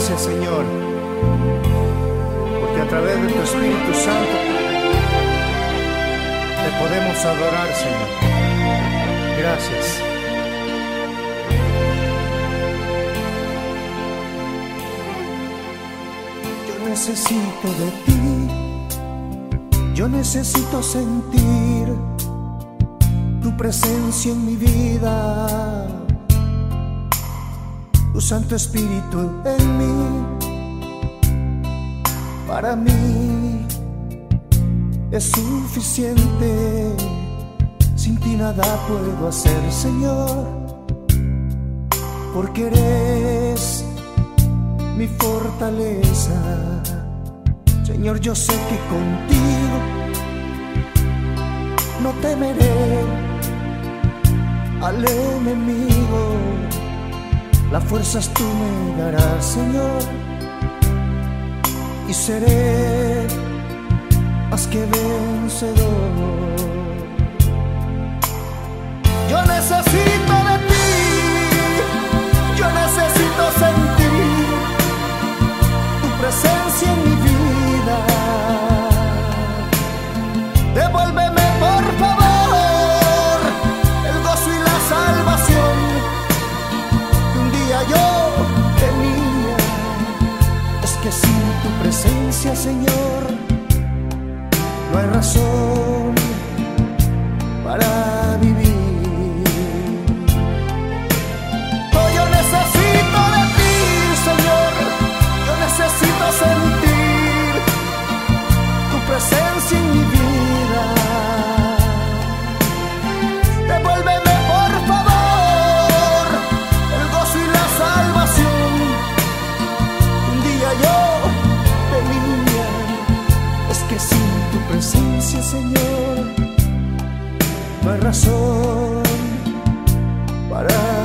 Gracias, Señor, porque a través de tu Espíritu Santo te podemos adorar, Señor. Gracias. Yo necesito de ti, yo necesito sentir tu presencia en mi vida, tu Santo Espíritu en mí, para mí es suficiente, sin ti nada puedo hacer, Señor, porque eres mi fortaleza. Señor, yo sé que contigo no temeré al enemigo. Las fuerzas tú me darás, Señor, y seré más que vencedor. Yo necesito que sin tu presencia, Señor, no hay razón para que sin tu presencia, Señor, no hay razón para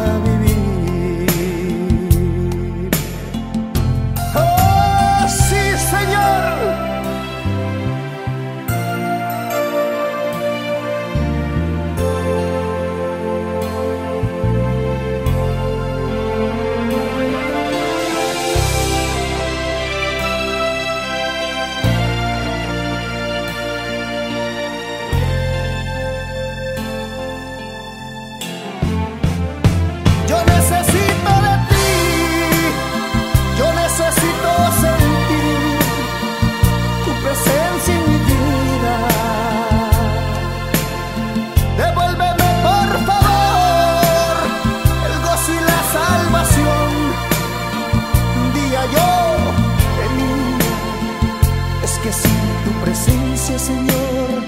que sin tu presencia, Señor,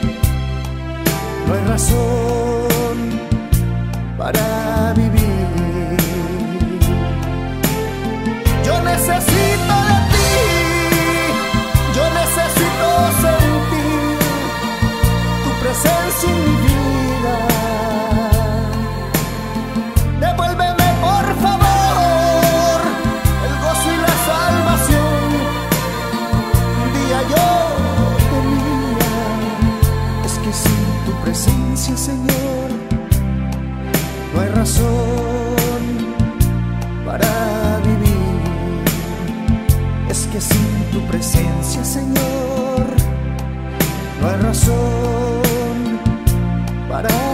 no hay razón para vivir. presencia, Señor, no hay razón para vivir. Es que sin tu presencia, Señor, no hay razón para vivir.